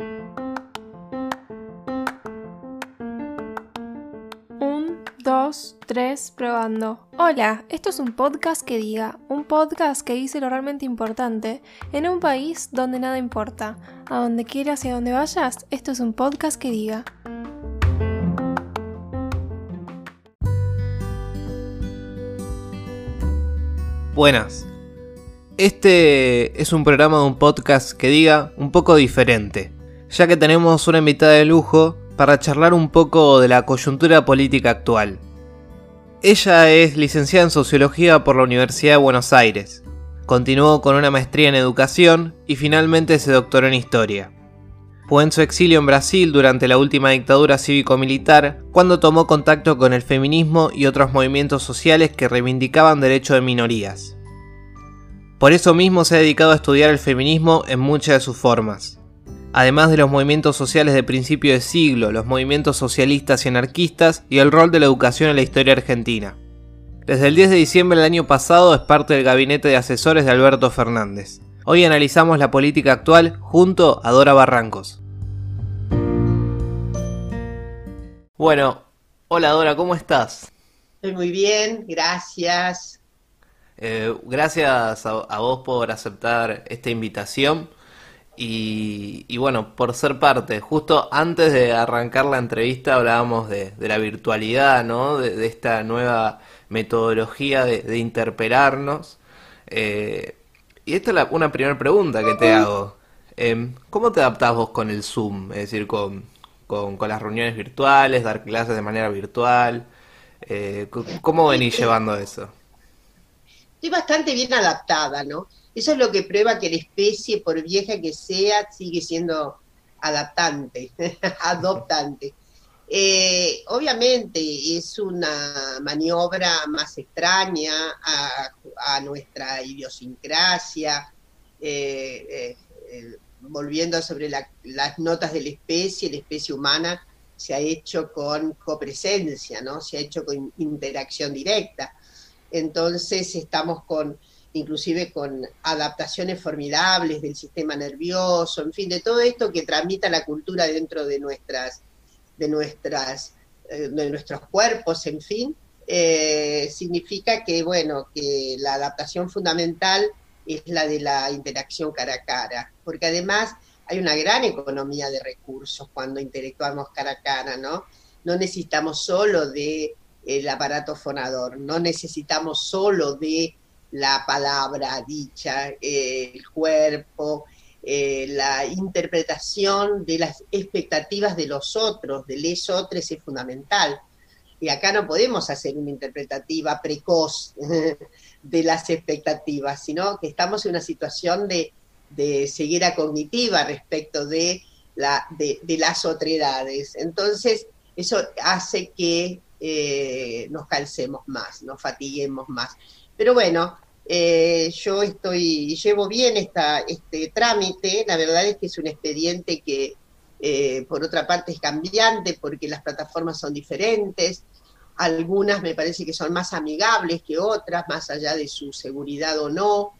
Un, dos, tres, probando. Hola, esto es un podcast que diga, un podcast que dice lo realmente importante en un país donde nada importa. A donde quieras y a donde vayas, esto es un podcast que diga. Buenas. Este es un programa de un podcast que diga un poco diferente, ya que tenemos una invitada de lujo para charlar un poco de la coyuntura política actual. Ella es licenciada en Sociología por la Universidad de Buenos Aires. Continuó con una maestría en Educación y finalmente se doctoró en Historia. Fue en su exilio en Brasil durante la última dictadura cívico-militar cuando tomó contacto con el feminismo y otros movimientos sociales que reivindicaban derechos de minorías. Por eso mismo se ha dedicado a estudiar el feminismo en muchas de sus formas. Además de los movimientos sociales de principio de siglo, los movimientos socialistas y anarquistas y el rol de la educación en la historia argentina. Desde el 10 de diciembre del año pasado es parte del gabinete de asesores de Alberto Fernández. Hoy analizamos la política actual junto a Dora Barrancos. Bueno, hola Dora, ¿cómo estás? Estoy muy bien, gracias. Eh, gracias a, a, vos por aceptar esta invitación y, y, bueno, por ser parte. Justo antes de arrancar la entrevista hablábamos de, de la virtualidad, ¿no? De, de, esta nueva metodología de, de interpelarnos. Eh, y esta es la, una primera pregunta que te hago. Eh, ¿Cómo te adaptás vos con el Zoom? Es decir, con, con, con las reuniones virtuales, dar clases de manera virtual. Eh, ¿Cómo venís llevando eso? Estoy bastante bien adaptada, ¿no? Eso es lo que prueba que la especie, por vieja que sea, sigue siendo adaptante, adoptante. Eh, obviamente es una maniobra más extraña a, nuestra idiosincrasia, eh, eh, volviendo sobre la, las notas de la especie, la especie humana se ha hecho con copresencia, ¿no? Se ha hecho con interacción directa. Entonces estamos con, inclusive con adaptaciones formidables del sistema nervioso, en fin, de todo esto que tramita la cultura dentro de nuestras, de nuestras, eh, de nuestros cuerpos, en fin, eh, significa que, bueno, que la adaptación fundamental es la de la interacción cara a cara, porque además hay una gran economía de recursos cuando interactuamos cara a cara, ¿no? No necesitamos solo de el aparato fonador, no necesitamos solo de la palabra dicha, eh, el cuerpo, eh, la interpretación de las expectativas de los otros, de les otros es fundamental. Y acá no podemos hacer una interpretativa precoz de las expectativas, sino que estamos en una situación de, de ceguera cognitiva respecto de, la, de, de las otredades. Entonces, eso hace que eh, nos calcemos más, nos fatiguemos más. Pero bueno, eh, yo estoy, llevo bien esta, este trámite, la verdad es que es un expediente que eh, por otra parte es cambiante porque las plataformas son diferentes, algunas me parece que son más amigables que otras, más allá de su seguridad o no,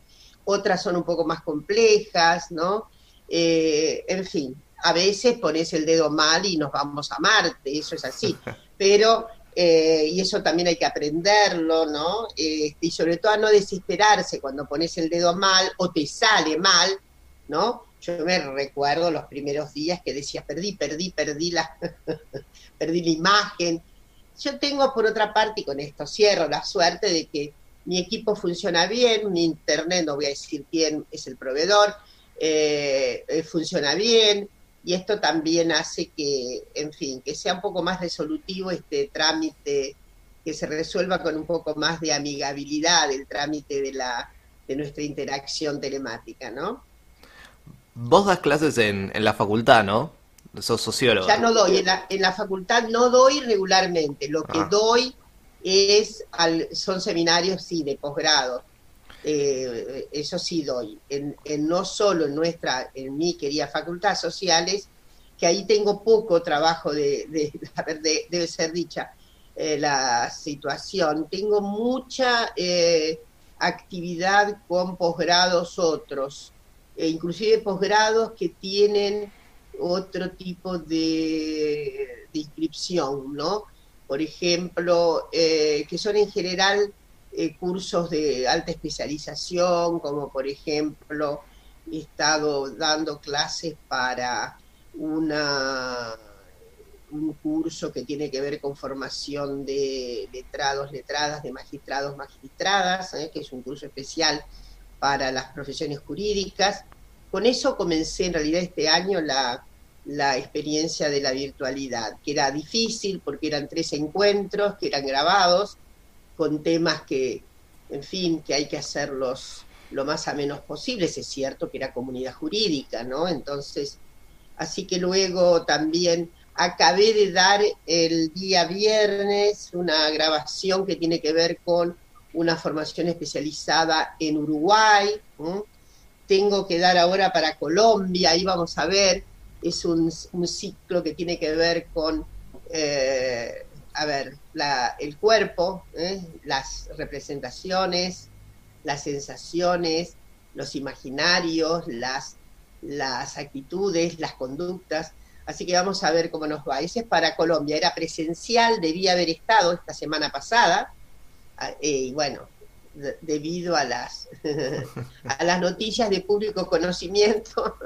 otras son un poco más complejas, ¿no? Eh, en fin, a veces pones el dedo mal y nos vamos a Marte, eso es así, pero eh, y eso también hay que aprenderlo, ¿no? Eh, y sobre todo a no desesperarse cuando pones el dedo mal o te sale mal, ¿no? Yo me recuerdo los primeros días que decía, perdí, perdí, perdí la, perdí la imagen. Yo tengo por otra parte, y con esto cierro, la suerte de que mi equipo funciona bien, mi internet, no voy a decir quién es el proveedor, eh, funciona bien, y esto también hace que, en fin, que sea un poco más resolutivo este trámite, que se resuelva con un poco más de amigabilidad el trámite de, la, de nuestra interacción telemática, ¿no? Vos das clases en, en la facultad, ¿no? Sos sociólogo. Ya no doy, en la, en la facultad no doy regularmente, lo que ah. doy es al, son seminarios, sí, de posgrado. Eh, eso sí doy, en, no solo en nuestra, en mi querida facultad sociales, que ahí tengo poco trabajo de, de, de debe ser dicha eh, la situación, tengo mucha eh, actividad con posgrados otros, e inclusive posgrados que tienen otro tipo de, inscripción, ¿no? Por ejemplo, eh, que son en general eh, cursos de alta especialización, como por ejemplo, he estado dando clases para una un curso que tiene que ver con formación de letrados, letradas, de magistrados, magistradas, ¿eh? que es un curso especial para las profesiones jurídicas. Con eso comencé en realidad este año la, la experiencia de la virtualidad, que era difícil porque eran tres encuentros que eran grabados con temas que, en fin, que hay que hacerlos lo más a menos posible. Es cierto que era comunidad jurídica, ¿no? Entonces, así que luego también acabé de dar el día viernes una grabación que tiene que ver con una formación especializada en Uruguay. Tengo que dar ahora para Colombia, ahí vamos a ver, es un, ciclo que tiene que ver con, eh, a ver, el cuerpo, ¿eh? las representaciones, las sensaciones, los imaginarios, las, las actitudes, las conductas. Así que vamos a ver cómo nos va. Ese es para Colombia, era presencial, debía haber estado esta semana pasada, ah, eh, y bueno, debido a las, a las noticias de público conocimiento,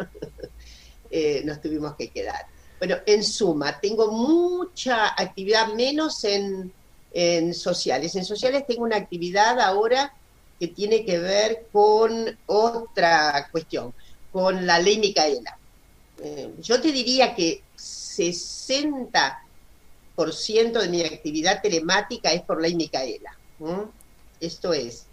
eh, nos tuvimos que quedar. Bueno, en suma, tengo mucha actividad, menos en, en sociales. En sociales tengo una actividad ahora que tiene que ver con otra cuestión, con la ley Micaela. Eh, yo te diría que 60% de mi actividad telemática es por ley Micaela. Esto es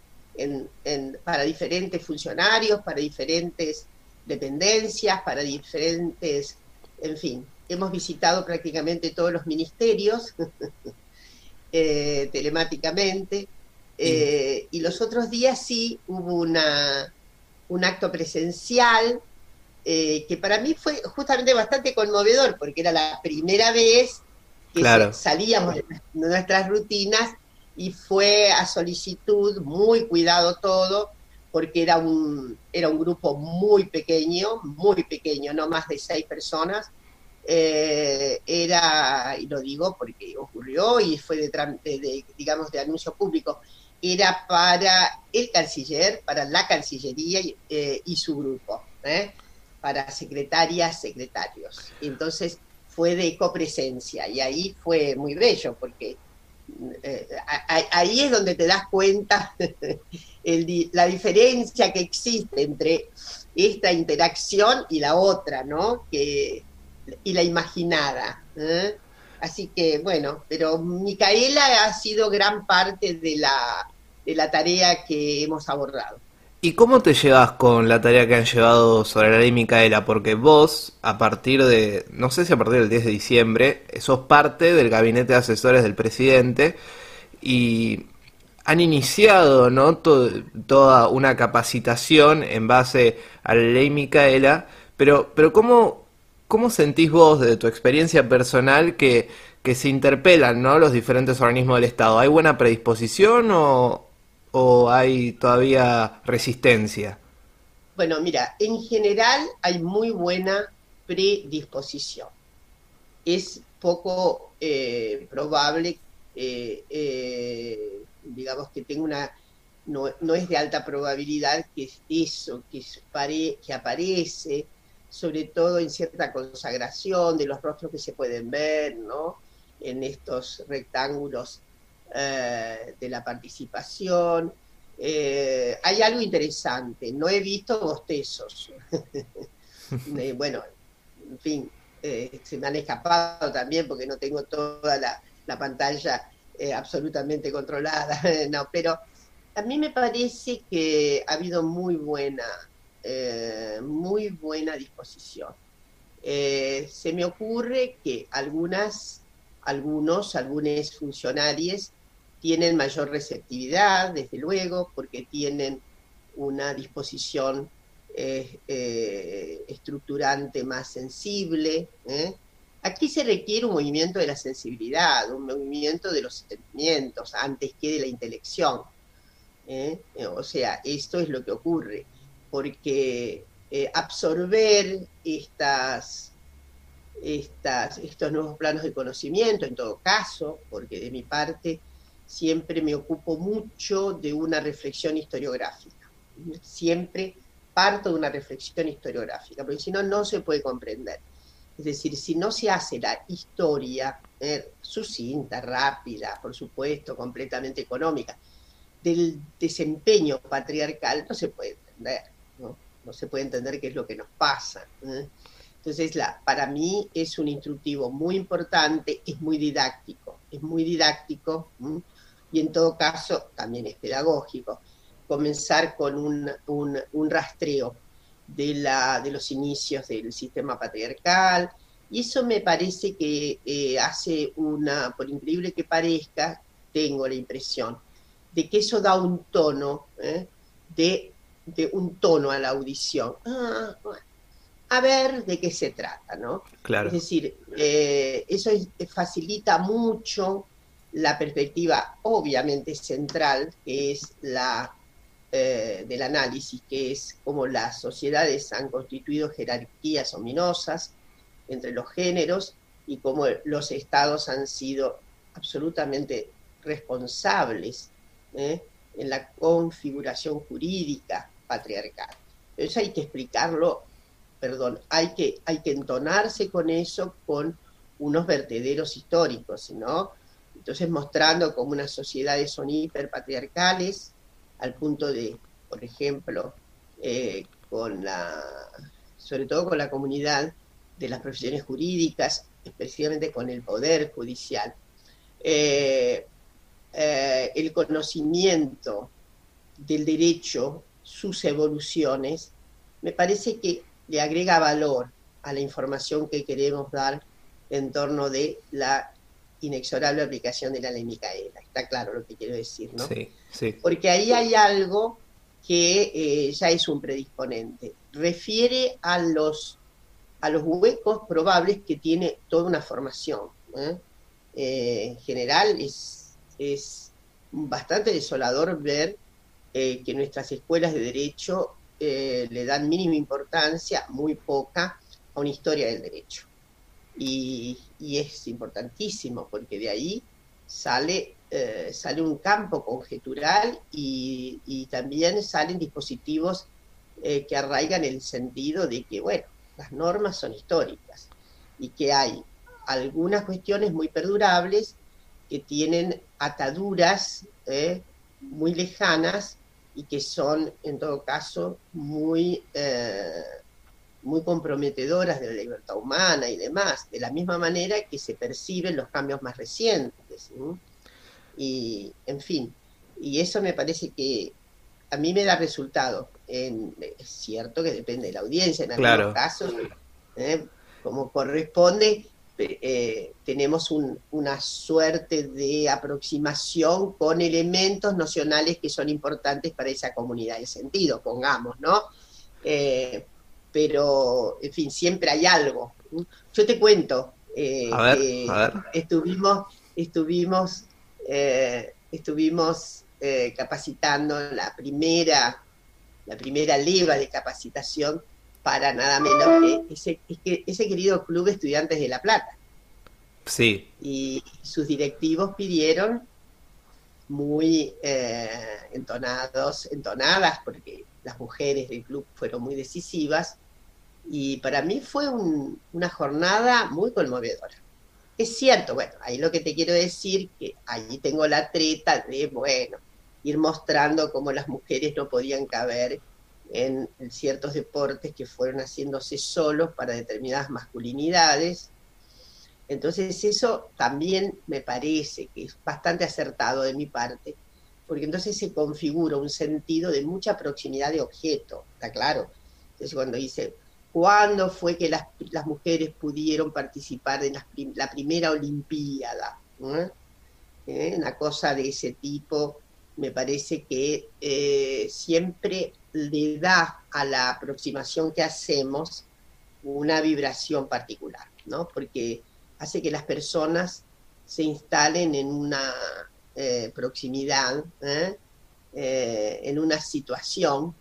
para diferentes funcionarios, para diferentes dependencias, para diferentes, en fin, hemos visitado prácticamente todos los ministerios eh, telemáticamente. Eh, y los otros días sí hubo una, un acto presencial eh, que para mí fue justamente bastante conmovedor, porque era la primera vez que salíamos de nuestras rutinas y fue a solicitud, muy cuidado todo, porque era un, era un grupo muy pequeño, muy pequeño, no más de seis personas. Eh, era, y lo digo porque ocurrió y fue de, digamos, de anuncio público, era para el canciller, para la Cancillería y, eh, su grupo. ¿eh? para secretarias, secretarios. entonces fue de copresencia y ahí fue muy bello porque ahí es donde te das cuenta la diferencia que existe entre esta interacción y la otra, ¿no? Que, y la imaginada. ¿eh? Así que bueno, pero Micaela ha sido gran parte de la, de la tarea que hemos abordado. ¿Y cómo te llevas con la tarea que han llevado sobre la ley Micaela? Porque vos, a partir de, no sé si a partir del 10 de diciembre, sos parte del gabinete de asesores del presidente y han iniciado ¿no? toda una capacitación en base a la ley Micaela, pero, pero ¿cómo, ¿cómo sentís vos, de tu experiencia personal, que, que se interpelan ¿no? los diferentes organismos del Estado? ¿Hay buena predisposición o, o hay todavía resistencia? Bueno, mira, en general hay muy buena predisposición. Es poco eh, probable, eh, eh, digamos, que tenga una, no, es de alta probabilidad que eso, que, que aparece, sobre todo en cierta consagración de los rostros que se pueden ver, ¿no? En estos rectángulos eh, de la participación. Eh, hay algo interesante, no he visto bostezos. Eh, bueno, en fin, se me han escapado también porque no tengo toda la, pantalla absolutamente controlada, no, pero a mí me parece que ha habido muy buena, muy buena disposición. se me ocurre que algunas, algunos, algunos funcionarios tienen mayor receptividad, desde luego, porque tienen una disposición eh, eh, estructurante más sensible. ¿eh? Aquí se requiere un movimiento de la sensibilidad, un movimiento de los sentimientos antes que de la intelección. O sea, esto es lo que ocurre, porque absorber estas, estas, estos nuevos planos de conocimiento, en todo caso, porque de mi parte siempre me ocupo mucho de una reflexión historiográfica. Siempre parto de una reflexión historiográfica, porque si no, no se puede comprender. Es decir, si no se hace la historia eh, sucinta, rápida, por supuesto, completamente económica, del desempeño patriarcal, no se puede entender, ¿no? Se puede entender qué es lo que nos pasa. ¿eh? Entonces, la, para mí es un instructivo muy importante, es muy didáctico, es muy didáctico y en todo caso también es pedagógico. Comenzar con un, un, rastreo de, la, de los inicios del sistema patriarcal, y eso me parece que eh, hace una, por increíble que parezca, tengo la impresión de que eso da un tono, ¿eh? de, de, un tono a la audición. Ah, bueno, a ver de qué se trata, ¿no? Claro. Es decir, eh, eso facilita mucho la perspectiva obviamente central, que es la eh, del análisis, que es cómo las sociedades han constituido jerarquías ominosas entre los géneros y cómo los estados han sido absolutamente responsables ¿eh? en la configuración jurídica patriarcal. Eso hay que explicarlo perdón, hay que, hay que entonarse con eso con unos vertederos históricos, ¿no? Entonces mostrando cómo unas sociedades son hiperpatriarcales, al punto de, por ejemplo, eh, con la, sobre todo con la comunidad de las profesiones jurídicas, especialmente con el poder judicial. Eh, eh, el conocimiento del derecho, sus evoluciones, me parece que le agrega valor a la información que queremos dar en torno de la inexorable aplicación de la ley Micaela. Está claro lo que quiero decir, ¿no? Sí, sí. Porque ahí hay algo que eh, ya es un predisponente. Refiere a los, a los huecos probables que tiene toda una formación. ¿eh? Eh, en general es, es bastante desolador ver que nuestras escuelas de derecho eh, le dan mínima importancia, muy poca, a una historia del derecho. Y, es importantísimo porque de ahí sale, eh, sale un campo conjetural y, también salen dispositivos eh, que arraigan el sentido de que, bueno, las normas son históricas y que hay algunas cuestiones muy perdurables que tienen ataduras muy lejanas y que son, en todo caso, muy, eh, muy comprometedoras de la libertad humana y demás, de la misma manera que se perciben los cambios más recientes. Y, en fin, y eso me parece que a mí me da resultado. En, es cierto que depende de la audiencia, en algunos casos, ¿eh? como corresponde, eh, tenemos una suerte de aproximación con elementos nocionales que son importantes para esa comunidad de sentido, pongamos, ¿no? Eh, pero, en fin, siempre hay algo. Yo te cuento, eh, a ver, a ver. estuvimos, estuvimos, estuvimos capacitando la primera, la primera leva de capacitación para nada menos que ese, que ese querido Club de Estudiantes de La Plata. Sí. Y sus directivos pidieron muy eh, entonados, entonadas, porque las mujeres del club fueron muy decisivas, y para mí fue una jornada muy conmovedora. Es cierto, bueno, ahí lo que te quiero decir, que allí tengo la treta de, bueno, ir mostrando cómo las mujeres no podían caber en ciertos deportes que fueron haciéndose solos para determinadas masculinidades. Entonces eso también me parece que es bastante acertado de mi parte, porque entonces se configura un sentido de mucha proximidad de objeto, ¿está claro? Entonces cuando dice, ¿cuándo fue que las, mujeres pudieron participar en la, primera Olimpiada? ¿Eh? Una cosa de ese tipo me parece que eh, siempre le da a la aproximación que hacemos una vibración particular, ¿no? Porque hace que las personas se instalen en una eh, proximidad, ¿eh? en una situación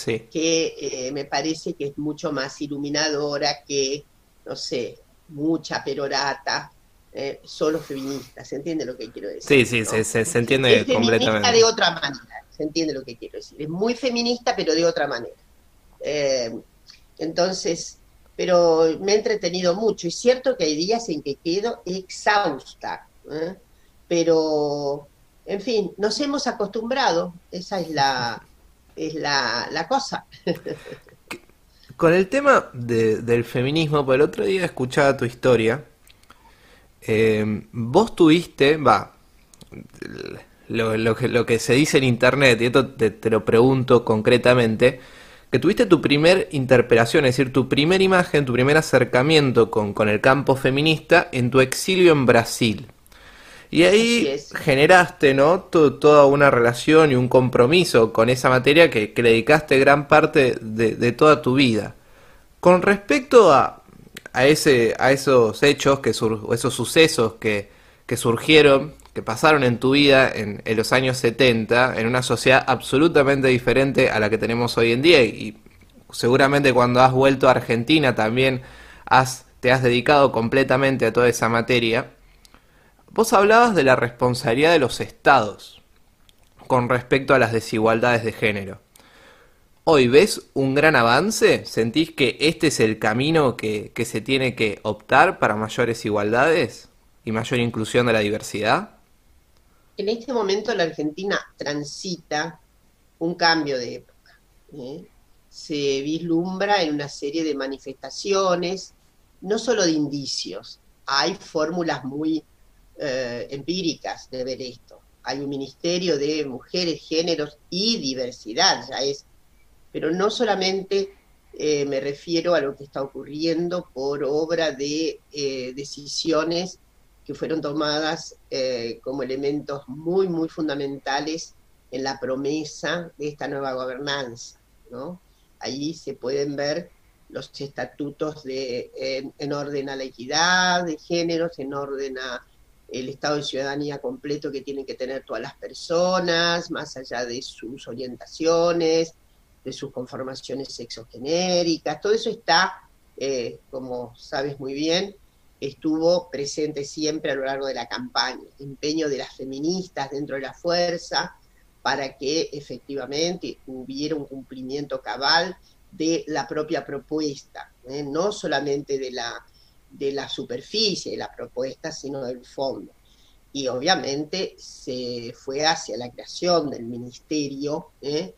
que me parece que es mucho más iluminadora que, no sé, mucha perorata, eh, solo feministas, ¿se entiende lo que quiero decir? Sí, sí, se, se, entiende es completamente. de otra manera, se entiende lo que quiero decir. Es muy feminista, pero de otra manera. Eh, entonces, pero me he entretenido mucho. Es cierto que hay días en que quedo exhausta, ¿eh? pero, en fin, nos hemos acostumbrado, esa es la, es la, la cosa. Con el tema del feminismo, por el otro día escuchaba tu historia. Eh, vos tuviste, va, lo, lo, lo, que se dice en internet, y esto te, te, lo pregunto concretamente, que tuviste tu primer interpelación, es decir, tu primera imagen, tu primer acercamiento con, con el campo feminista en tu exilio en Brasil. Y ahí generaste, ¿no? toda una relación y un compromiso con esa materia que, que le dedicaste gran parte de, de, toda tu vida. Con respecto a, a, ese, a esos hechos, que esos sucesos que, que surgieron, que pasaron en tu vida en, los años 70, en una sociedad absolutamente diferente a la que tenemos hoy en día, y seguramente cuando has vuelto a Argentina también te has dedicado completamente a toda esa materia. Vos hablabas de la responsabilidad de los estados con respecto a las desigualdades de género. ¿Hoy ves un gran avance? ¿Sentís que este es el camino que, que, se tiene que optar para mayores igualdades y mayor inclusión de la diversidad? En este momento la Argentina transita un cambio de época. ¿eh? Se vislumbra en una serie de manifestaciones, no solo de indicios, hay fórmulas muy eh, empíricas de ver esto. Hay un ministerio de mujeres, géneros y diversidad, ya es. Pero no solamente eh, me refiero a lo que está ocurriendo por obra de eh, decisiones que fueron tomadas eh, como elementos muy, muy fundamentales en la promesa de esta nueva gobernanza. ¿no? Allí se pueden ver los estatutos de, en, en orden a la equidad de géneros, en orden a el estado de ciudadanía completo que tienen que tener todas las personas, más allá de sus orientaciones, de sus conformaciones sexogenéricas, todo eso está, eh, como sabes muy bien, estuvo presente siempre a lo largo de la campaña, empeño de las feministas dentro de la fuerza para que efectivamente hubiera un cumplimiento cabal de la propia propuesta, ¿eh? no solamente de la de la superficie de la propuesta, sino del fondo. Y obviamente se fue hacia la creación del ministerio, ¿eh?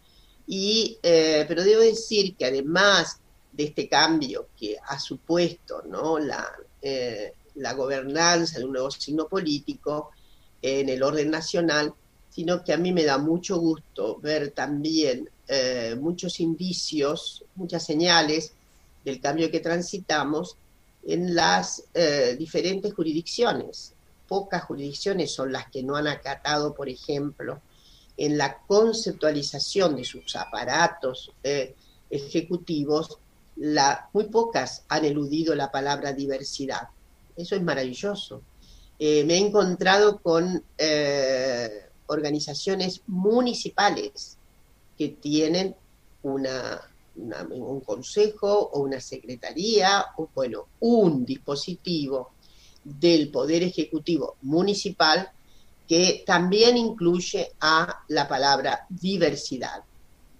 Eh, pero debo decir que además de este cambio que ha supuesto la, eh, la gobernanza de un nuevo signo político en el orden nacional, sino que a mí me da mucho gusto ver también eh, muchos indicios, muchas señales del cambio que transitamos en las diferentes jurisdicciones. Pocas jurisdicciones son las que no han acatado, por ejemplo, en la conceptualización de sus aparatos eh, ejecutivos, la, muy pocas han eludido la palabra diversidad. Eso es maravilloso. Eh, me he encontrado con eh, organizaciones municipales que tienen un consejo o una secretaría, o bueno, un dispositivo del Poder Ejecutivo Municipal que también incluye a la palabra diversidad.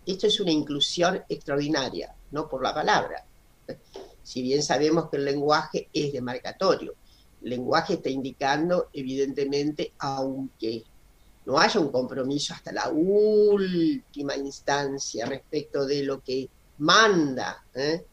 Esto es una inclusión extraordinaria, no por la palabra. Si bien sabemos que el lenguaje es demarcatorio, el lenguaje está indicando, evidentemente, aunque no haya un compromiso hasta la última instancia respecto de lo que manda ¿eh?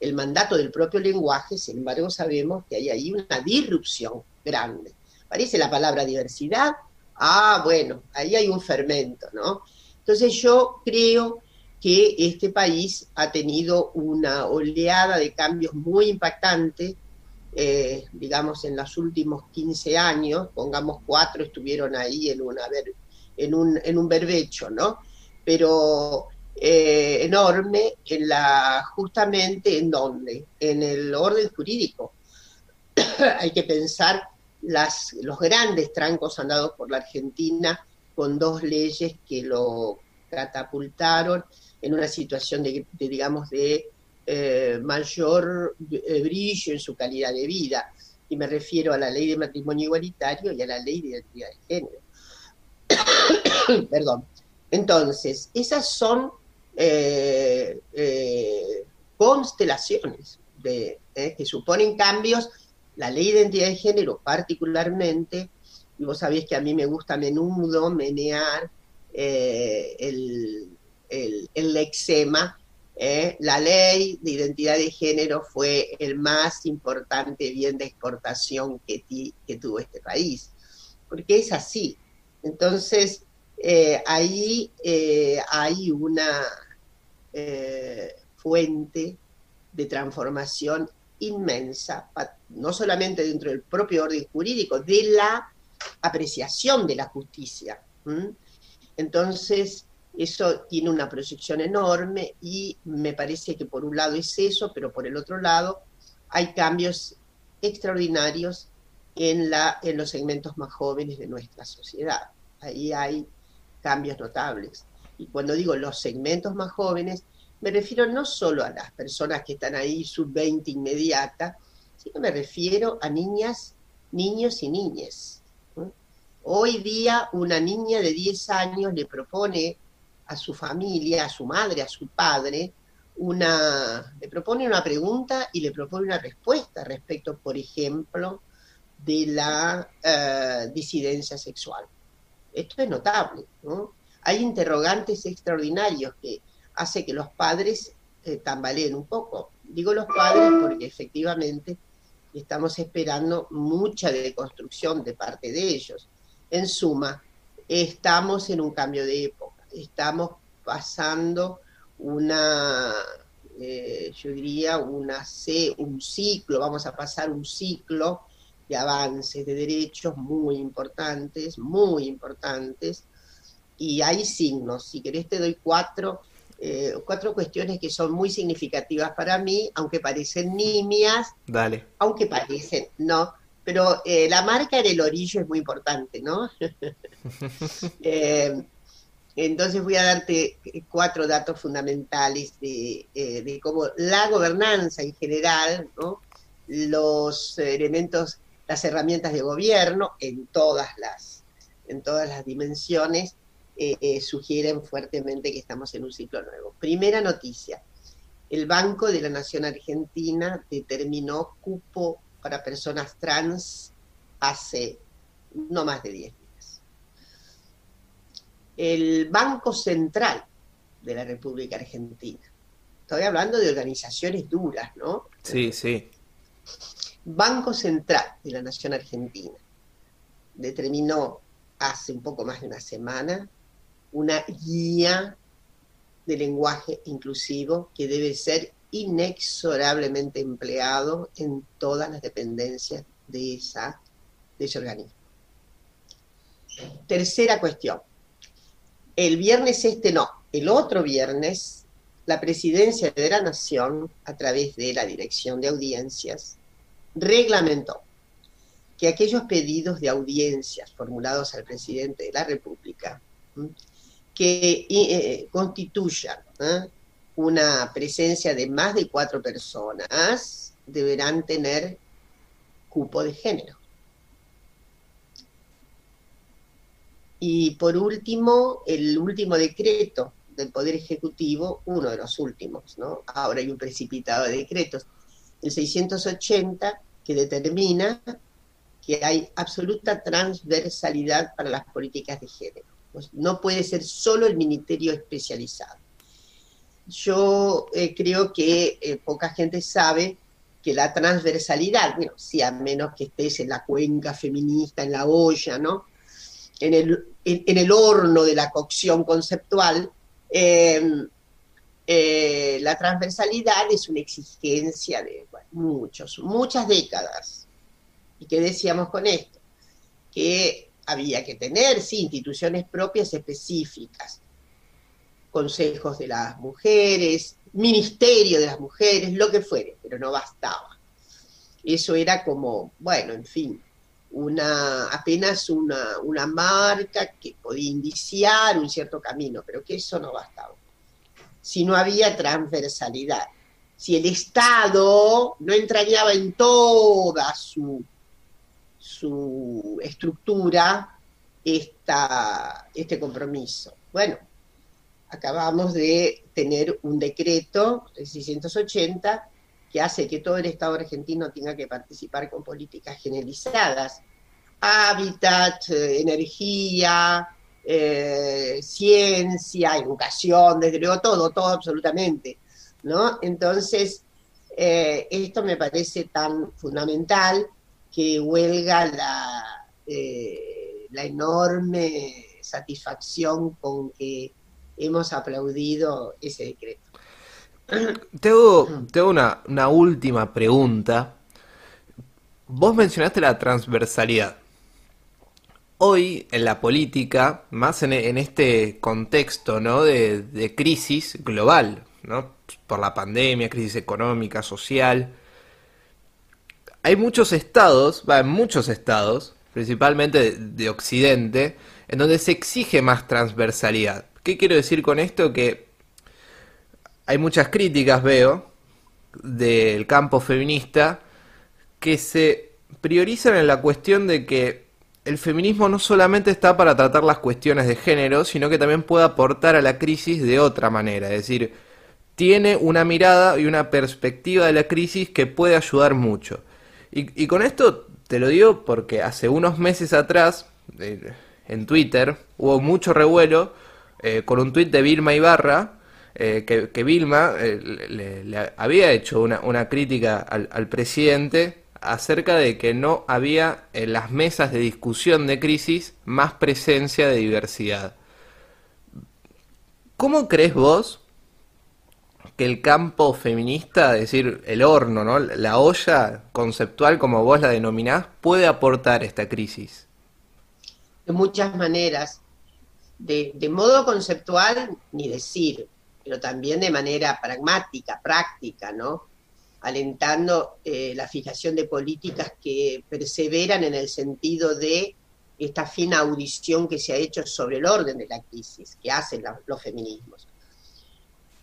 el mandato del propio lenguaje, sin embargo sabemos que hay ahí una disrupción grande. Parece la palabra diversidad, ah, bueno, ahí hay un fermento, ¿no? Entonces yo creo que este país ha tenido una oleada de cambios muy impactante, eh, digamos, en los últimos 15 años, pongamos cuatro, estuvieron ahí en, en, un, en un berbecho, ¿no? Pero eh, enorme en la, justamente en donde, en el orden jurídico. Hay que pensar las, los grandes trancos han dado por la Argentina con dos leyes que lo catapultaron en una situación de, digamos, de eh, mayor eh, brillo en su calidad de vida. Y me refiero a la ley de matrimonio igualitario y a la ley de identidad de género. Perdón. Entonces, esas son eh, constelaciones de, que suponen cambios. La ley de identidad de género particularmente, y vos sabés que a mí me gusta a menudo menear el, el, el lexema, ¿eh? la ley de identidad de género fue el más importante bien de exportación que, que tuvo este país, porque es así. Entonces, eh, ahí eh, hay una fuente de transformación inmensa, no solamente dentro del propio orden jurídico, de la apreciación de la justicia. Entonces, eso tiene una proyección enorme y me parece que por un lado es eso, pero por el otro lado hay cambios extraordinarios en, la, en los segmentos más jóvenes de nuestra sociedad. Ahí hay cambios notables. Y cuando digo los segmentos más jóvenes, me refiero no solo a las personas que están ahí sub-20 inmediata, sino me refiero a niñas, niños y niñas. Hoy día una niña de 10 años le propone a su familia, a su madre, a su padre, una, le propone una pregunta y le propone una respuesta respecto, por ejemplo, de la eh, disidencia sexual. Esto es notable, ¿no? Hay interrogantes extraordinarios que hace que los padres eh, tambaleen un poco. Digo los padres porque efectivamente estamos esperando mucha deconstrucción de parte de ellos. En suma, estamos en un cambio de época estamos pasando una, eh, yo diría, una un ciclo, vamos a pasar un ciclo de avances de derechos muy importantes, muy importantes, y hay signos. Si querés te doy cuatro, eh, cuatro cuestiones que son muy significativas para mí, aunque parecen nimias, Dale. aunque parecen, no, pero eh, la marca en el orillo es muy importante, ¿no? Entonces voy a darte eh, cuatro datos fundamentales eh, de, cómo la gobernanza en general, los elementos, las herramientas de gobierno en todas las, en todas las dimensiones eh, sugieren fuertemente que estamos en un ciclo nuevo. Primera noticia, el Banco de la Nación Argentina determinó cupo para personas trans hace no más de 10 el Banco Central de la República Argentina. Estoy hablando de organizaciones duras, ¿no? Sí, sí. Banco Central de la Nación Argentina determinó hace un poco más de una semana una guía de lenguaje inclusivo que debe ser inexorablemente empleado en todas las dependencias de, esa, de ese organismo. Tercera cuestión, el viernes este no, el otro viernes, la Presidencia de la Nación, a través de la Dirección de Audiencias, reglamentó que aquellos pedidos de audiencias formulados al presidente de la República, que eh, constituyan una presencia de más de cuatro personas, deberán tener cupo de género. Y por último, el último decreto del Poder Ejecutivo, uno de los últimos, ¿no? Ahora hay un precipitado de decretos, el 680, que determina que hay absoluta transversalidad para las políticas de género. Pues no puede ser solo el ministerio especializado. Yo eh, creo que eh, poca gente sabe que la transversalidad, bueno, si a menos que estés en la cuenca feminista, en la olla, ¿no? en el, en, el horno de la cocción conceptual, eh, eh, la transversalidad es una exigencia de muchos, muchas décadas. ¿Y qué decíamos con esto? Que había que tener, sí, instituciones propias específicas, consejos de las mujeres, ministerio de las mujeres, lo que fuere, pero no bastaba. Eso era como, bueno, en fin, una, apenas una, una marca que podía indiciar un cierto camino, pero que eso no bastaba. Si no había transversalidad. si el Estado no entrañaba en toda su, su estructura esta, este compromiso. Bueno, acabamos de tener un decreto, el 680, que hace que todo el Estado argentino tenga que participar con políticas generalizadas. Hábitat, eh, energía, eh, ciencia, educación, desde luego todo, todo absolutamente. ¿no? Entonces, eh, esto me parece tan fundamental que huelga la, la enorme satisfacción con que hemos aplaudido ese decreto. Tengo, una, una última pregunta. Vos mencionaste la transversalidad. Hoy en la política, más en, este contexto ¿no? de, de, crisis global, ¿no? por la pandemia, crisis económica, social, hay muchos estados, va, en muchos estados, principalmente de, de Occidente, en donde se exige más transversalidad. ¿Qué quiero decir con esto? Que hay muchas críticas, veo, del campo feminista que se priorizan en la cuestión de que el feminismo no solamente está para tratar las cuestiones de género, sino que también puede aportar a la crisis de otra manera. Es decir, tiene una mirada y una perspectiva de la crisis que puede ayudar mucho. Y, con esto te lo digo porque hace unos meses atrás, eh, en Twitter, hubo mucho revuelo eh, con un tuit de Vilma Ibarra, eh, que, Vilma le, había hecho una, una crítica al, al, presidente acerca de que no había en las mesas de discusión de crisis más presencia de diversidad. ¿Cómo crees vos que el campo feminista, es decir, el horno, ¿no? la olla conceptual como vos la denominás, puede aportar esta crisis? De muchas maneras. De, modo conceptual, ni decir pero también de manera pragmática, práctica, ¿no? Alentando eh, la fijación de políticas que perseveran en el sentido de esta fina audición que se ha hecho sobre el orden de la crisis que hacen los feminismos.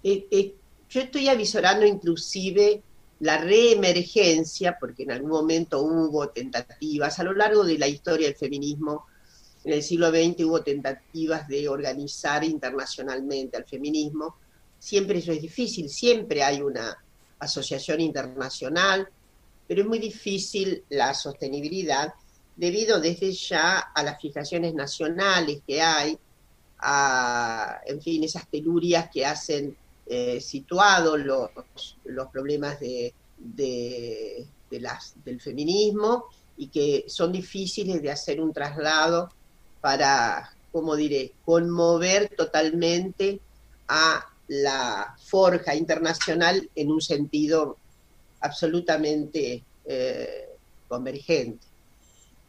Eh, eh, yo estoy avisorando inclusive la reemergencia, porque en algún momento hubo tentativas, a lo largo de la historia del feminismo, en el siglo XX hubo tentativas de organizar internacionalmente al feminismo, siempre eso es difícil, siempre hay una asociación internacional, pero es muy difícil la sostenibilidad debido desde ya a las fijaciones nacionales que hay, a, en fin, esas telurias que hacen eh, situados los, los, problemas de, de, del feminismo y que son difíciles de hacer un traslado para, como diré, conmover totalmente a la forja internacional en un sentido absolutamente eh, convergente.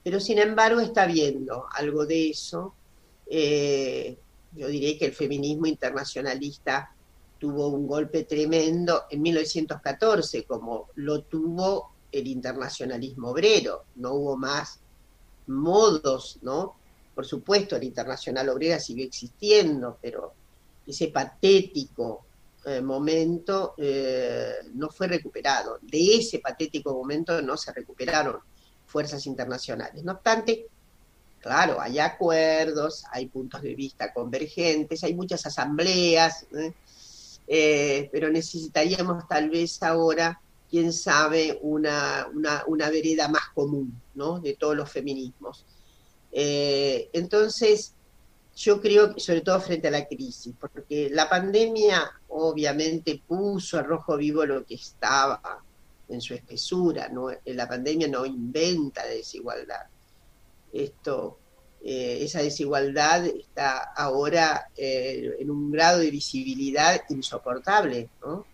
Pero sin embargo está habiendo algo de eso. Eh, yo diré que el feminismo internacionalista tuvo un golpe tremendo en 1914, como lo tuvo el internacionalismo obrero. No hubo más modos, ¿no? Por supuesto, la internacional obrera siguió existiendo, pero ese patético eh, momento eh, no fue recuperado. De ese patético momento no se recuperaron fuerzas internacionales. No obstante, claro, hay acuerdos, hay puntos de vista convergentes, hay muchas asambleas, ¿eh? Pero necesitaríamos tal vez ahora, quién sabe, una, una, una vereda más común ¿no? de todos los feminismos. entonces, yo creo que sobre todo frente a la crisis, porque la pandemia obviamente puso a rojo vivo lo que estaba en su espesura, ¿no? la pandemia no inventa desigualdad. Esto, eh, esa desigualdad está ahora eh, en un grado de visibilidad insoportable, ¿no?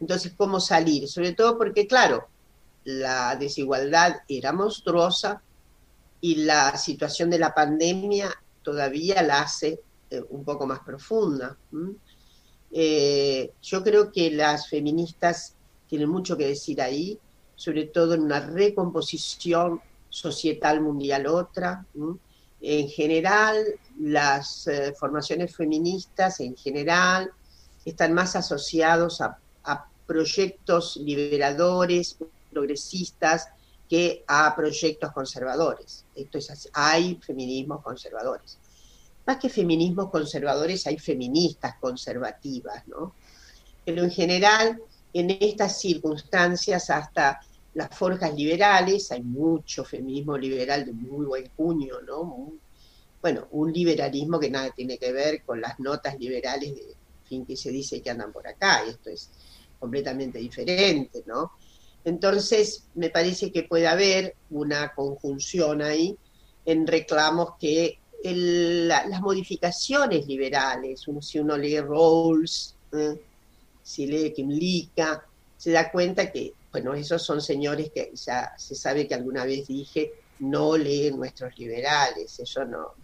Entonces, ¿cómo salir? Sobre todo porque, claro, la desigualdad era monstruosa y la situación de la pandemia todavía la hace eh, un poco más profunda. Yo creo que las feministas tienen mucho que decir ahí, sobre todo en una recomposición societal mundial otra. En general, las eh, formaciones feministas en general están más asociados a, proyectos liberadores, progresistas, que a proyectos conservadores. Esto es. Hay feminismos conservadores. Más que feminismos conservadores, hay feministas conservativas, ¿no? Pero en general, en estas circunstancias, hasta las forjas liberales, hay mucho feminismo liberal de muy buen cuño, ¿no? bueno, un liberalismo que nada tiene que ver con las notas liberales de fin que se dice que andan por acá, esto es completamente diferente, ¿no? Entonces, me parece que puede haber una conjunción ahí en reclamos que las modificaciones liberales, si uno lee Rawls, ¿eh? si lee Kimlicka, se da cuenta que, bueno, esos son señores que ya se sabe que alguna vez dije, no leen nuestros liberales, eso no.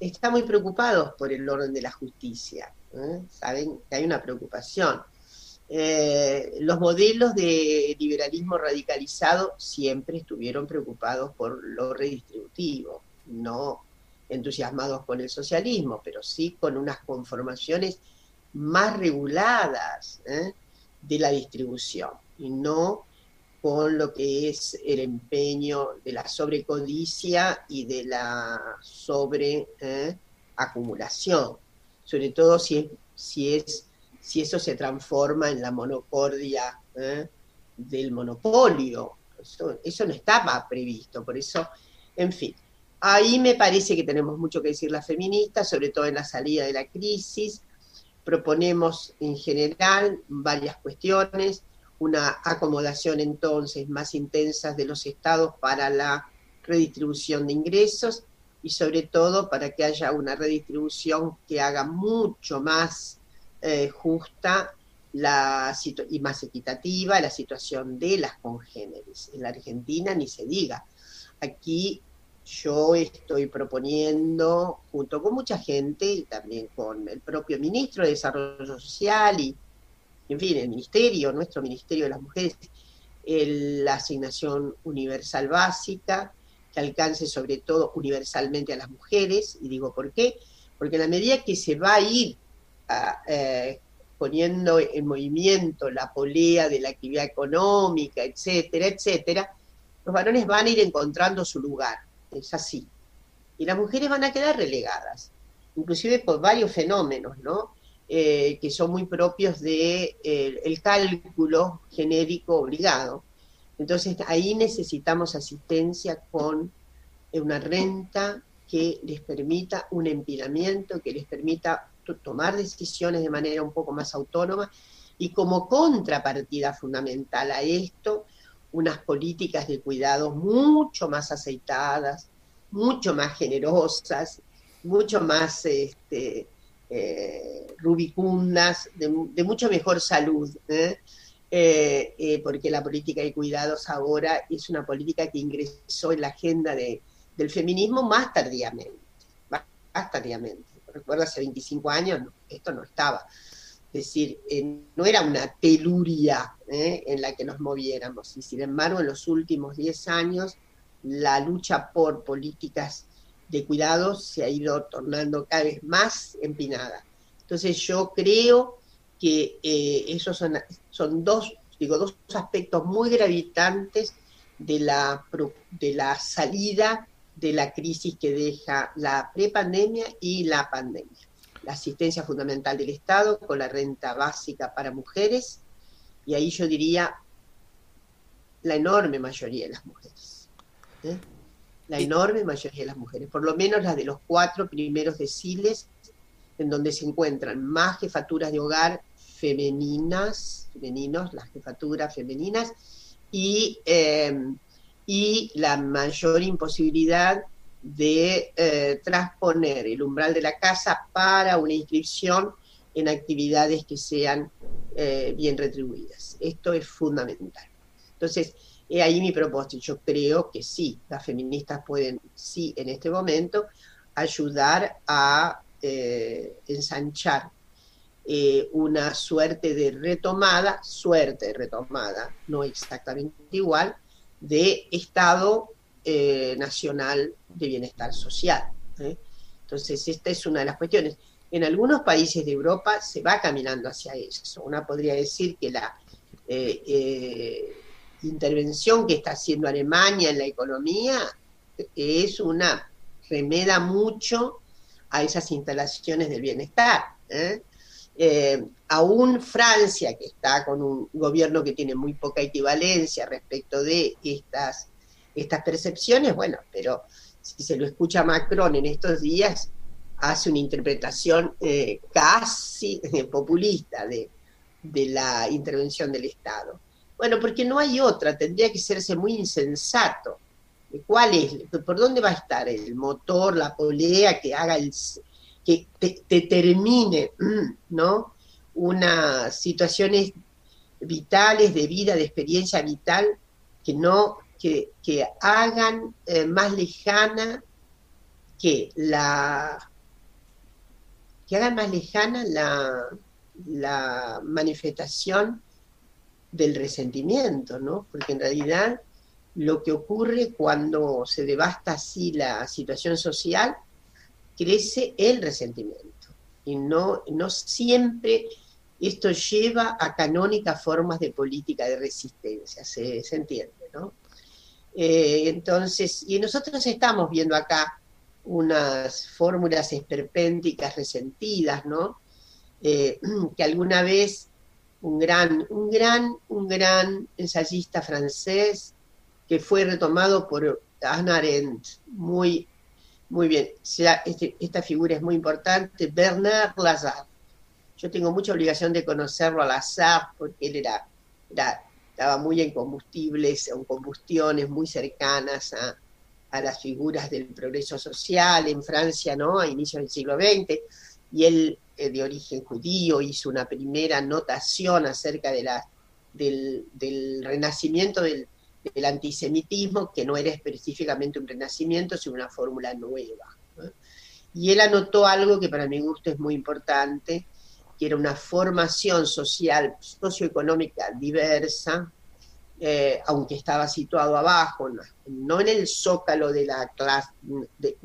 Están muy preocupados por el orden de la justicia, ¿eh? saben que hay una preocupación. Eh, los modelos de liberalismo radicalizado siempre estuvieron preocupados por lo redistributivo, no entusiasmados con el socialismo, pero sí con unas conformaciones más reguladas ¿eh? de la distribución y no con lo que es el empeño de la sobrecodicia y de la sobreacumulación, ¿eh? sobre todo si si es si eso se transforma en la monocordia ¿eh? del monopolio. Eso, no estaba previsto, por eso, en fin. Ahí me parece que tenemos mucho que decir las feministas, sobre todo en la salida de la crisis. Proponemos en general varias cuestiones, una acomodación entonces más intensa de los estados para la redistribución de ingresos y sobre todo para que haya una redistribución que haga mucho más eh, justa la y más equitativa la situación de las congéneres. En la Argentina ni se diga. Aquí yo estoy proponiendo, junto con mucha gente y también con el propio ministro de Desarrollo Social y, en fin, el ministerio, nuestro Ministerio de las Mujeres, la asignación universal básica, que alcance sobre todo universalmente a las mujeres. Y digo, ¿por qué? Porque en la medida que se va a ir eh, poniendo en movimiento la polea de la actividad económica, etcétera, etcétera, los varones van a ir encontrando su lugar, es así. Y las mujeres van a quedar relegadas, inclusive por varios fenómenos, ¿no? Eh, que son muy propios de, el cálculo genérico obligado. Entonces ahí necesitamos asistencia con una renta que les permita un empilamiento, que les permita tomar decisiones de manera un poco más autónoma y como contrapartida fundamental a esto, unas políticas de cuidado mucho más aceitadas, mucho más generosas, mucho más este, eh, rubicundas, de, mucho mejor salud, ¿eh? Eh, porque la política de cuidados ahora es una política que ingresó en la agenda de, del feminismo más tardíamente, más tardíamente recuerdo hace 25 años, esto no estaba. Es decir, no era una teluria en la que nos moviéramos. Y sin embargo, en los últimos 10 años, la lucha por políticas de cuidados se ha ido tornando cada vez más empinada. Entonces yo creo que eh, esos son, son dos, digo, dos aspectos muy gravitantes de la, de la salida de la crisis que deja la prepandemia y la pandemia. La asistencia fundamental del Estado con la renta básica para mujeres y ahí yo diría la enorme mayoría de las mujeres. ¿eh? La enorme mayoría de las mujeres, por lo menos las de los cuatro primeros deciles en donde se encuentran más jefaturas de hogar femeninas, femeninos, las jefaturas femeninas, y eh, y la mayor imposibilidad de eh, transponer el umbral de la casa para una inscripción en actividades que sean eh, bien retribuidas. Esto es fundamental. Entonces, he ahí mi propósito. Yo creo que sí, las feministas pueden, sí, en este momento, ayudar a eh, ensanchar una suerte de retomada, suerte retomada, no exactamente igual, de Estado eh, Nacional de Bienestar Social. ¿eh? Entonces, esta es una de las cuestiones. En algunos países de Europa se va caminando hacia eso. Una podría decir que la intervención que está haciendo Alemania en la economía es una remeda mucho a esas instalaciones del bienestar. ¿eh? Eh, aún Francia, que está con un gobierno que tiene muy poca equivalencia respecto de estas, estas percepciones, bueno, pero si se lo escucha Macron en estos días, hace una interpretación eh, casi populista de, de la intervención del Estado. Bueno, porque no hay otra, tendría que serse muy insensato. ¿Cuál es? ¿Por dónde va a estar el motor, la polea que haga el, que determine, ¿no? Unas situaciones vitales de vida, de experiencia vital, que no, que, hagan eh, más lejana que la que hagan más lejana la, la manifestación del resentimiento, ¿no? Porque en realidad lo que ocurre cuando se devasta así la situación social, crece el resentimiento. Y no, no siempre esto lleva a canónicas formas de política de resistencia, se, entiende, ¿no? Eh, entonces, y nosotros estamos viendo acá unas fórmulas esperpénticas resentidas, ¿no? Eh, que alguna vez un gran, un gran, un gran ensayista francés que fue retomado por Hannah Arendt, muy, muy bien. Este, esta figura es muy importante, Bernard Lazare. Yo tengo mucha obligación de conocerlo a Lazare porque él era, estaba muy en combustibles, en combustiones muy cercanas a, a las figuras del progreso social en Francia, ¿no? A inicios del siglo XX. Y él de origen judío, hizo una primera notación acerca de la, del, renacimiento del, antisemitismo, que no era específicamente un renacimiento, sino una fórmula nueva. Y él anotó algo que para mi gusto es muy importante, que era una formación social, socioeconómica diversa, eh, aunque estaba situado abajo, no, en el zócalo de la clase, de,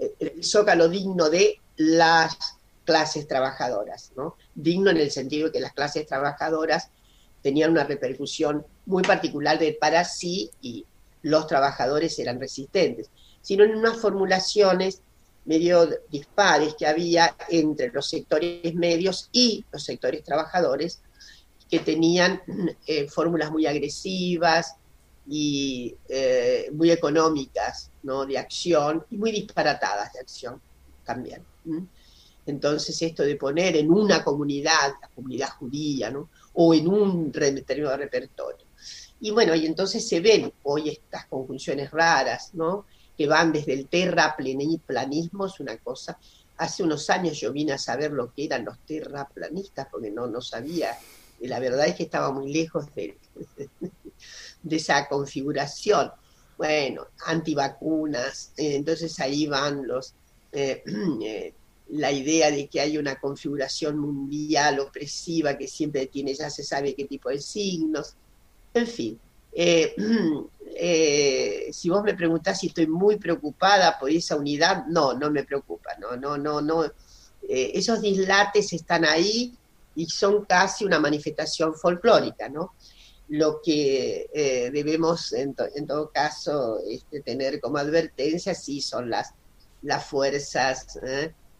eh, el zócalo digno de las clases trabajadoras, ¿no? Digno en el sentido de que las clases trabajadoras tenían una repercusión muy particular de para sí y los trabajadores eran resistentes, sino en unas formulaciones medio dispares que había entre los sectores medios y los sectores trabajadores, que tenían eh, fórmulas muy agresivas y eh, muy económicas ¿no? de acción y muy disparatadas de acción también. Entonces esto de poner en una comunidad, la comunidad judía, ¿no? o en un determinado repertorio. Y bueno, y entonces se ven hoy estas conjunciones raras, ¿no? que van desde el terraplanismo, es una cosa. Hace unos años yo vine a saber lo que eran los terraplanistas, porque no, no sabía. Y la verdad es que estaba muy lejos de, esa configuración. Bueno, antivacunas, eh, entonces ahí van los eh, eh, la idea de que hay una configuración mundial opresiva que siempre tiene, ya se sabe qué tipo de signos, en fin. Eh, eh, si vos me preguntás si estoy muy preocupada por esa unidad, no, no me preocupa, no, no, no, no. Eh, esos dislates están ahí y son casi una manifestación folclórica, ¿no? Lo que debemos, en, todo caso, este, tener como advertencia, sí, son las, las fuerzas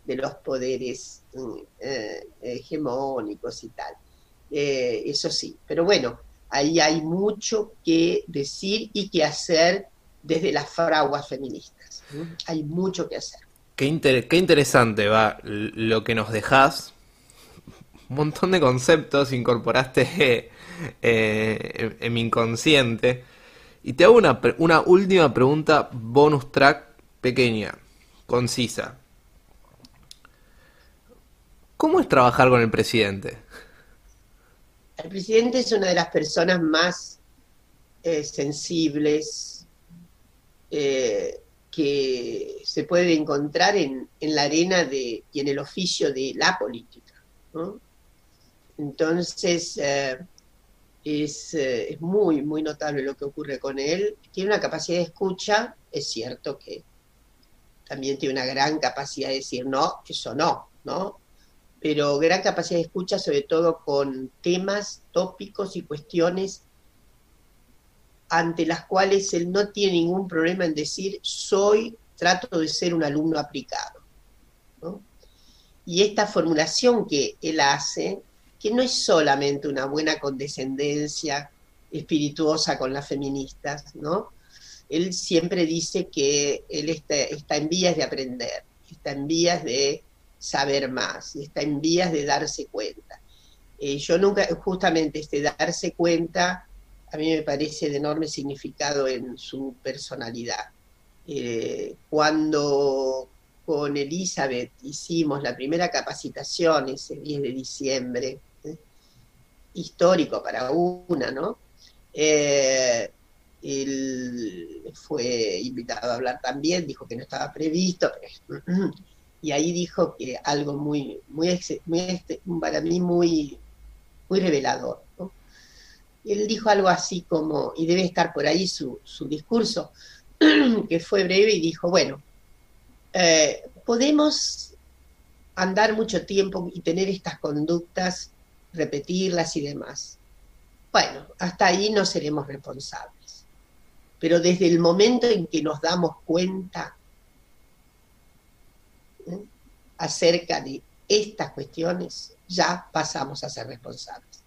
de los poderes mm, eh, hegemónicos y tal. Eh, eso sí, pero bueno, ahí hay mucho que decir y que hacer desde las fraguas feministas. Hay mucho que hacer. Qué, qué interesante va lo que nos dejás. Un montón de conceptos incorporaste eh, en, mi inconsciente. Y te hago una, una última pregunta bonus track pequeña, concisa. ¿Cómo es trabajar con el presidente? El presidente es una de las personas más eh, sensibles eh, que se puede encontrar en, la arena de, y en el oficio de la política. Entonces, eh, es, es, muy, muy notable lo que ocurre con él. Tiene una capacidad de escucha, es cierto que también tiene una gran capacidad de decir no, eso no, ¿no? Pero gran capacidad de escucha, sobre todo con temas, tópicos y cuestiones ante las cuales él no tiene ningún problema en decir, soy, trato de ser un alumno aplicado. Y esta formulación que él hace, que no es solamente una buena condescendencia espirituosa con las feministas, ¿no? Él siempre dice que él está, está en vías de aprender, está en vías de saber más, está en vías de darse cuenta. Eh, yo nunca, justamente este darse cuenta, a mí me parece de enorme significado en su personalidad. Eh, cuando con Elizabeth hicimos la primera capacitación ese 10 de diciembre, ¿eh? histórico para una, ¿no? él fue invitado a hablar también, dijo que no estaba previsto, pero y ahí dijo que algo muy, muy, muy este, para mí muy, muy revelador. Él dijo algo así como, y debe estar por ahí su, discurso, que fue breve y dijo, bueno, eh, podemos andar mucho tiempo y tener estas conductas, repetirlas y demás. Bueno, hasta ahí no seremos responsables. Pero desde el momento en que nos damos cuenta acerca de estas cuestiones, ya pasamos a ser responsables.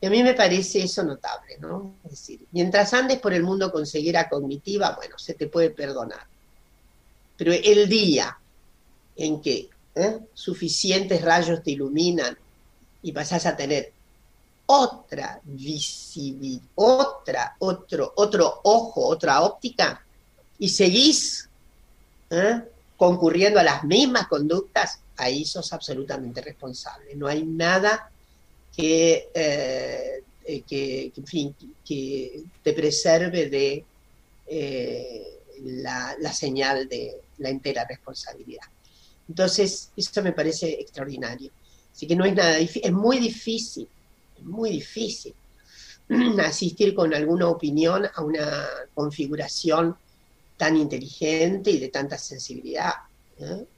Y a mí me parece eso notable, ¿no? Es decir, mientras andes por el mundo con ceguera cognitiva, bueno, se te puede perdonar. Pero el día en que ¿eh? suficientes rayos te iluminan y pasás a tener otra visibilidad, otra, otro, otro ojo, otra óptica, y seguís ¿eh? Concurriendo a las mismas conductas, ahí sos absolutamente responsable. No hay nada que, eh, eh, que, que te preserve de eh, la, señal de la entera responsabilidad. Entonces, eso me parece extraordinario. Así que no es nada es muy difícil, es muy difícil asistir con alguna opinión a una configuración tan inteligente y de tanta sensibilidad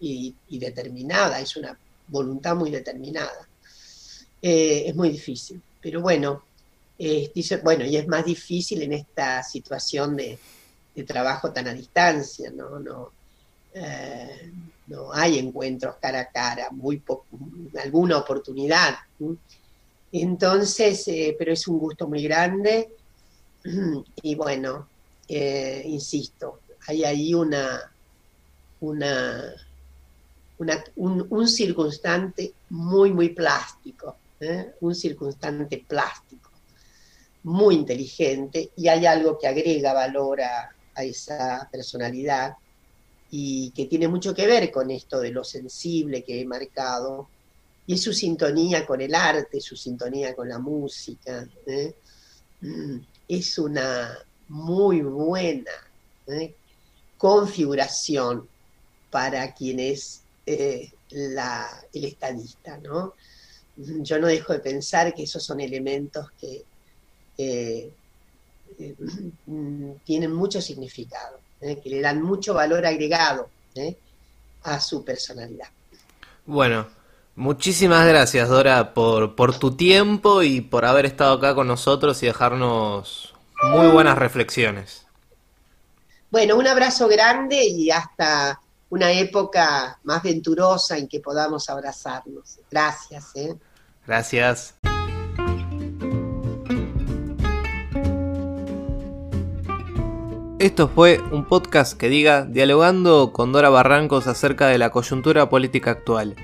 y, determinada, es una voluntad muy determinada. Eh, es muy difícil, pero bueno, bueno, y es más difícil en esta situación de, trabajo tan a distancia, ¿no? No, eh, no hay encuentros cara a cara, muy alguna oportunidad. Entonces, eh, pero es un gusto muy grande y bueno, insisto, hay ahí una, una, un, circunstante muy, muy plástico, ¿eh? un circunstante plástico, muy inteligente, y hay algo que agrega valor a, a esa personalidad y que tiene mucho que ver con esto de lo sensible que he marcado, y es su sintonía con el arte, su sintonía con la música. ¿eh? Mm, es una muy buena ¿eh? Configuración para quien es eh, el estadista, ¿no? Yo no dejo de pensar que esos son elementos que eh, eh, tienen mucho significado, que le dan mucho valor agregado a su personalidad. Bueno, muchísimas gracias Dora por, por tu tiempo y por haber estado acá con nosotros y dejarnos muy buenas reflexiones. Bueno, un abrazo grande y hasta una época más venturosa en que podamos abrazarnos. Gracias. ¿eh? Gracias. Esto fue un podcast que diga dialogando con Dora Barrancos acerca de la coyuntura política actual.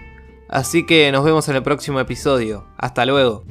Así que nos vemos en el próximo episodio. Hasta luego.